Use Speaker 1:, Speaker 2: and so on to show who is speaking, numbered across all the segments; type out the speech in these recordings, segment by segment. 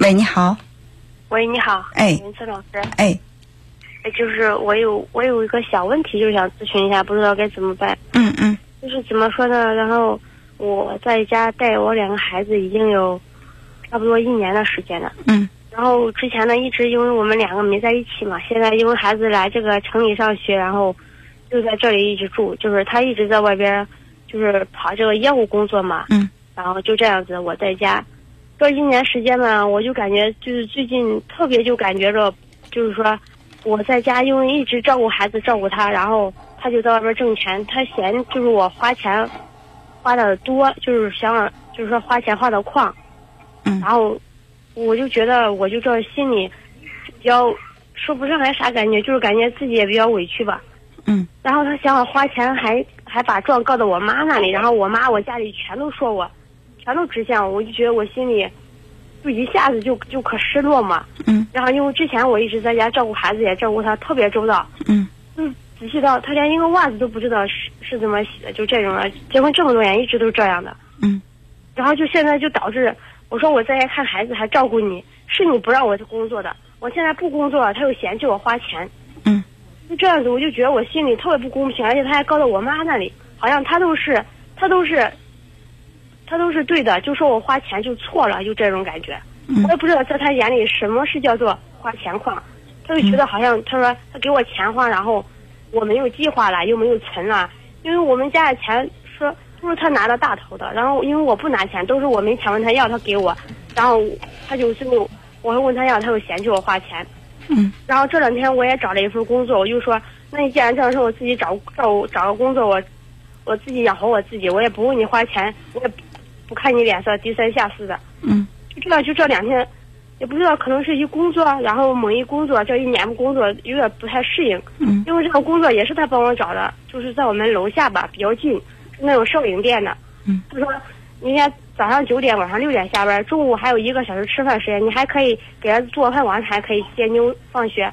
Speaker 1: 喂，你好。
Speaker 2: 喂，你好。
Speaker 1: 哎
Speaker 2: 林森老师。
Speaker 1: 哎，
Speaker 2: 哎，就是我有我有一个小问题，就是想咨询一下，不知道该怎么办。
Speaker 1: 嗯嗯
Speaker 2: 就是怎么说呢？然后我在家带我两个孩子已经有差不多一年的时间了。
Speaker 1: 嗯
Speaker 2: 然后之前呢，一直因为我们两个没在一起嘛，现在因为孩子来这个城里上学，然后就在这里一直住，就是他一直在外边，就是跑这个业务工作嘛。
Speaker 1: 嗯。
Speaker 2: 然后就这样子，我在家这一年时间呢，我就感觉就是最近特别就感觉着，就是说我在家因为一直照顾孩子照顾他，然后他就在外边挣钱，他嫌就是我花钱花的多，就是想就是说花钱花的旷，
Speaker 1: 嗯。
Speaker 2: 然后我就觉得我就这心里比较说不上来啥感觉，就是感觉自己也比较委屈吧。
Speaker 1: 嗯。
Speaker 2: 然后他想我花钱还还把状告到我妈那里，然后我妈我家里全都说我，全都指向我，我就觉得我心里就一下子就就可失落嘛。
Speaker 1: 嗯
Speaker 2: 然后因为之前我一直在家照顾孩子，也照顾他特别周到，
Speaker 1: 嗯
Speaker 2: 嗯，仔细到他连一个袜子都不知道是是怎么洗的，就这种的。结婚这么多年一直都是这样的。
Speaker 1: 嗯
Speaker 2: 然后就现在就导致我说我在家看孩子还照顾你，是你不让我工作的，我现在不工作了，他又嫌弃我花钱，
Speaker 1: 嗯
Speaker 2: 就这样子，我就觉得我心里特别不公平，而且他还告到我妈那里，好像他都是他都是他都是对的，就说我花钱就错了，就这种感觉。
Speaker 1: 嗯。
Speaker 2: 我也不知道在他眼里什么是叫做花钱狂，他就觉得好像他说他给我钱花，然后我没有计划了，又没有存了，因为我们家的钱说都是他拿的大头的，然后因为我不拿钱，都是我没钱问他要，他给我，然后他就最后我会问他要，他又嫌弃我花钱，
Speaker 1: 嗯。
Speaker 2: 然后这两天我也找了一份工作，我就说，那你既然这样说，我自己找找找个工作，我我自己养活我自己，我也不问你花钱，我也不不看你脸色，低三下四的。
Speaker 1: 嗯
Speaker 2: 就这样，就这两天，也不知道可能是一工作，然后猛一工作，这一年不工作有点不太适应，
Speaker 1: 嗯
Speaker 2: 因为这个工作也是他帮我找的，就是在我们楼下吧，比较近，是那种摄影店的。
Speaker 1: 嗯，
Speaker 2: 他说明天早上九点，晚上六点下班，中午还有一个小时吃饭时间，你还可以给儿子做饭，晚上还可以接妞放学。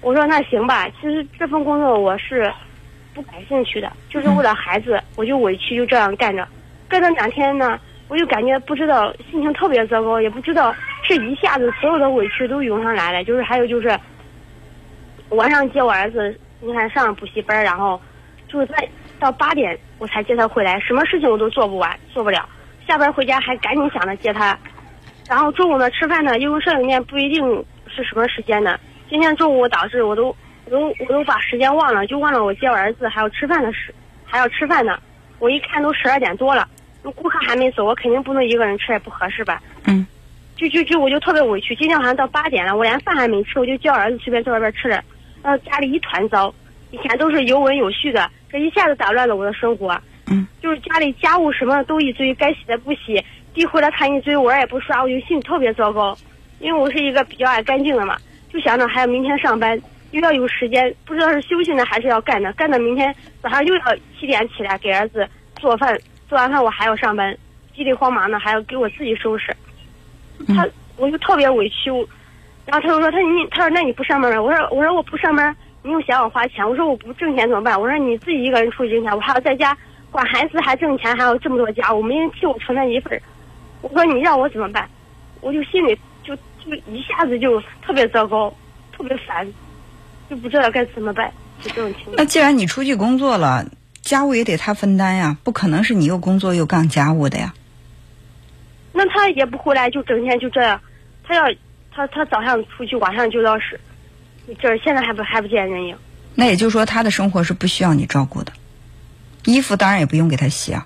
Speaker 2: 我说那行吧，其实这份工作我是不感兴趣的，就是为了孩子，我就委屈就这样干着，干了两天呢，我就感觉不知道心情特别糟糕，也不知道是一下子所有的委屈都涌上来了，就是还有就是晚上接我儿子，你看上补习班，然后就是在到八点我才接他回来，什么事情我都做不完，做不了。下班回家还赶紧想着接他，然后中午呢吃饭呢，因为摄影店不一定是什么时间呢。今天中午导致我都我都我都把时间忘了，就忘了我接我儿子还要吃饭的事，还要吃饭呢。我一看都十二点多了，顾客还没走，我肯定不能一个人吃，也不合适吧。
Speaker 1: 嗯
Speaker 2: 就就就我就特别委屈，今天晚上到八点了，我连饭还没吃，我就叫儿子随便在外边吃了，然后家里一团糟，以前都是有稳有序的，这一下子打乱了我的生活。
Speaker 1: 嗯
Speaker 2: 就是家里家务什么都一堆，该洗的不洗，地回来他一堆，碗也不刷，我就心里特别糟糕。因为我是一个比较爱干净的嘛，就想着还要明天上班，又要有时间，不知道是休息呢还是要干呢，干到明天早上又要七点起来给儿子做饭，做完饭我还要上班，急里慌忙的还要给我自己收拾。他我就特别委屈，然后他就说他你他说那你不上班吗？我说我说我不上班，你又嫌我花钱，我说我不挣钱怎么办？我说你自己一个人出去挣钱，我还要在家管孩子还挣钱，还有这么多家务，没人替我承担一份。我说你让我怎么办？我就心里就就一下子就特别糟糕，特别烦，就不知道该怎么办，就这种情况。
Speaker 1: 那既然你出去工作了，家务也得他分担呀，不可能是你又工作又干家务的呀。
Speaker 2: 那他也不回来，就整天就这样。他要他他早上出去，晚上就到是，这现在还不还不见人影。
Speaker 1: 那也就是说，他的生活是不需要你照顾的，衣服当然也不用给他洗啊。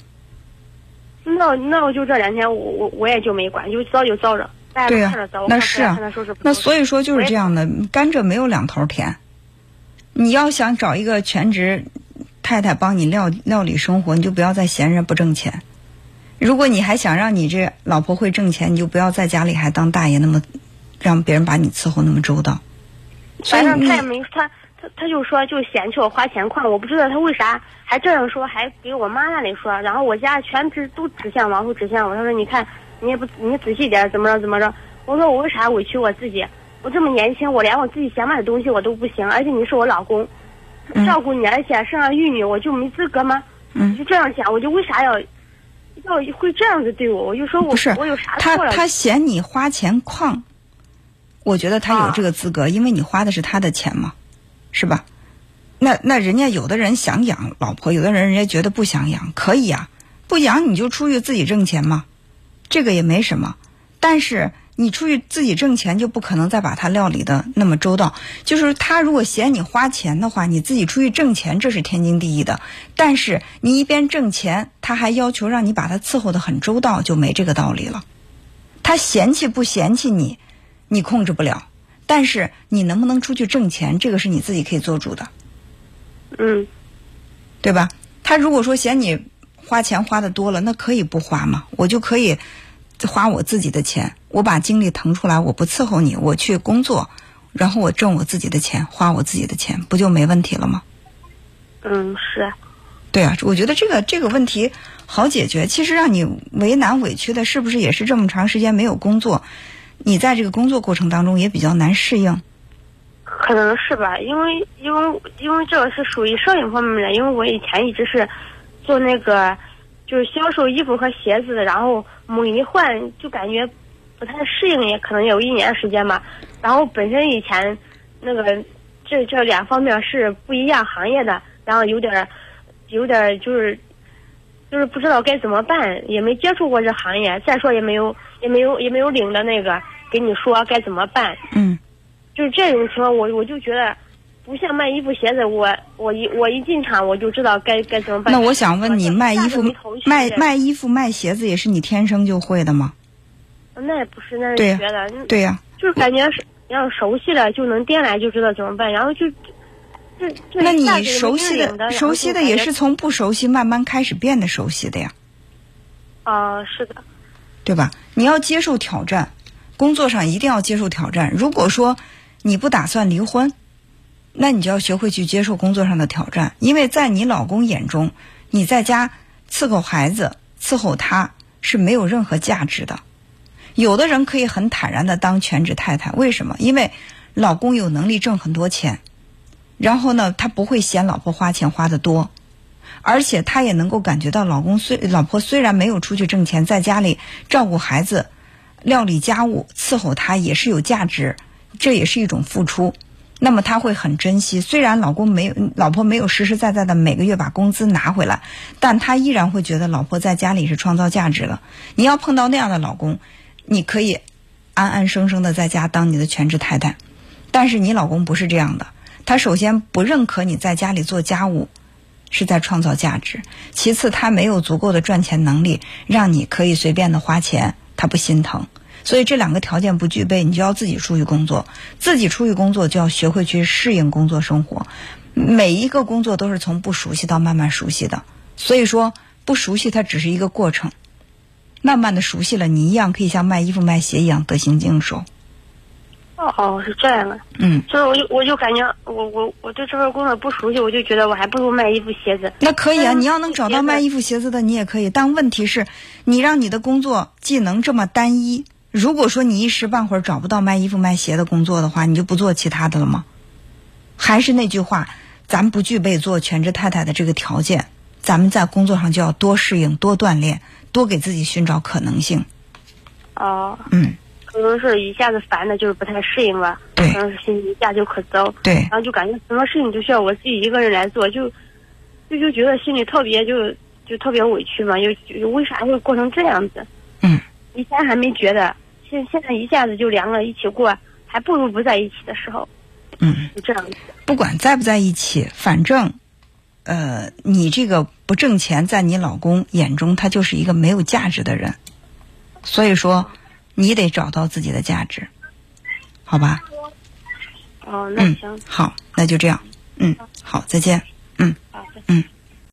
Speaker 2: 那那我就这两天我我我也就没管，就糟就糟着，大家
Speaker 1: 对呀那
Speaker 2: 看
Speaker 1: 是啊那所以说就是这样的，甘蔗没有两头甜。你要想找一个全职太太帮你料料理生活，你就不要再闲着不挣钱。如果你还想让你这老婆会挣钱，你就不要在家里还当大爷那么让别人把你伺候那么周到。
Speaker 2: 反正他也没他他他就说就嫌弃我花钱快，我不知道他为啥还这样说，还给我妈那里说，然后我家全指都指向往后指向我，他说你看你也不你仔细点怎么着怎么着，我说我为啥委屈我自己？我这么年轻，我连我自己想买的东西我都不行，而且你是我老公，
Speaker 1: 嗯
Speaker 2: 照顾你，而且生儿育女，我就没资格吗？
Speaker 1: 嗯
Speaker 2: 就这样想，我就为啥要要会这样子对我，我就说我
Speaker 1: 不是
Speaker 2: 我有啥
Speaker 1: 他
Speaker 2: 错了？
Speaker 1: 他嫌你花钱旷，我觉得他有
Speaker 2: 啊
Speaker 1: 这个资格，因为你花的是他的钱嘛，是吧？那那人家有的人想养老婆，有的人人家觉得不想养，可以啊、不养你就出去自己挣钱嘛，这个也没什么。但是你出去自己挣钱，就不可能再把他料理的那么周到。就是他如果嫌你花钱的话，你自己出去挣钱，这是天经地义的。但是你一边挣钱，他还要求让你把他伺候的很周到，就没这个道理了。他嫌弃不嫌弃你，你控制不了。但是你能不能出去挣钱，这个是你自己可以做主的，
Speaker 2: 嗯
Speaker 1: 对吧？他如果说嫌你花钱花的多了，那可以不花嘛，我就可以花我自己的钱，我把精力腾出来，我不伺候你，我去工作，然后我挣我自己的钱，花我自己的钱，不就没问题了吗？
Speaker 2: 嗯是，
Speaker 1: 对啊，我觉得这个这个问题好解决。其实让你为难委屈的，是不是也是这么长时间没有工作？你在这个工作过程当中也比较难适应。
Speaker 2: 可能是吧，因为因为因为这个是属于摄影方面的，因为我以前一直是做那个就是销售衣服和鞋子的，然后猛一换就感觉不太适应，也可能有一年时间吧。然后本身以前那个这这两方面是不一样行业的，然后有点儿有点儿就是就是不知道该怎么办，也没接触过这行业，再说也没有也没有也没有领着那个给你说该怎么办。
Speaker 1: 嗯
Speaker 2: 就是这种情况，我我就觉得不像卖衣服鞋子，我我一我一进场我就知道该该怎么办。
Speaker 1: 那我想问你，卖衣服卖卖衣服卖鞋子也是你天生就会的吗？
Speaker 2: 那也不是，那是
Speaker 1: 对呀
Speaker 2: 学的，嗯
Speaker 1: 对呀、
Speaker 2: 就是感觉是要熟悉了就能掂来就知道怎么办，然后就就就
Speaker 1: 那你熟悉
Speaker 2: 的，
Speaker 1: 熟悉的也是从不熟悉慢慢开始变得熟悉的呀，
Speaker 2: 啊、是的，
Speaker 1: 对吧？你要接受挑战，工作上一定要接受挑战。如果说你不打算离婚，那你就要学会去接受工作上的挑战，因为在你老公眼中，你在家伺候孩子、伺候他是没有任何价值的。有的人可以很坦然的当全职太太，为什么？因为老公有能力挣很多钱，然后呢，他不会嫌老婆花钱花的多，而且他也能够感觉到老公虽老婆虽然没有出去挣钱，在家里照顾孩子、料理家务、伺候他也是有价值，这也是一种付出。那么他会很珍惜，虽然老公没有老婆没有实实在在的每个月把工资拿回来，但他依然会觉得老婆在家里是创造价值了。你要碰到那样的老公，你可以安安生生的在家当你的全职太太，但是你老公不是这样的，他首先不认可你在家里做家务是在创造价值，其次他没有足够的赚钱能力，让你可以随便的花钱，他不心疼。所以这两个条件不具备，你就要自己出去工作，自己出去工作就要学会去适应工作生活。每一个工作都是从不熟悉到慢慢熟悉的，所以说不熟悉它只是一个过程，慢慢的熟悉了，你一样可以像卖衣服卖鞋一样得心应手。
Speaker 2: 哦哦是这样的，
Speaker 1: 嗯，
Speaker 2: 所以我就我就感觉我我我对这份工作不熟悉，我就觉得我还不如卖衣服鞋子。
Speaker 1: 那可以啊，
Speaker 2: 嗯
Speaker 1: 你要能找到卖衣服鞋子的，你也可以。但问题是，你让你的工作技能这么单一，如果说你一时半会儿找不到卖衣服卖鞋的工作的话，你就不做其他的了吗？还是那句话，咱不具备做全职太太的这个条件，咱们在工作上就要多适应、多锻炼、多给自己寻找可能性。
Speaker 2: 哦，
Speaker 1: 嗯，
Speaker 2: 可能是一下子烦的，就是不太适应吧。
Speaker 1: 对
Speaker 2: 可能是心情一下就可糟。
Speaker 1: 对
Speaker 2: 然后就感觉什么事情都需要我自己一个人来做，就就就觉得心里特别就就特别委屈嘛，就就为啥会过成这样子？
Speaker 1: 嗯，
Speaker 2: 以前还没觉得，现现在一下子就凉了一起过，还不如不在一起的时候，
Speaker 1: 嗯，
Speaker 2: 就这样子。
Speaker 1: 不管在不在一起，反正，呃，你这个不挣钱，在你老公眼中，他就是一个没有价值的人。所以说，你得找到自己的价值，好吧？
Speaker 2: 哦，那
Speaker 1: 嗯
Speaker 2: 行，，
Speaker 1: 好，那就这样。嗯，好，再见。嗯。嗯。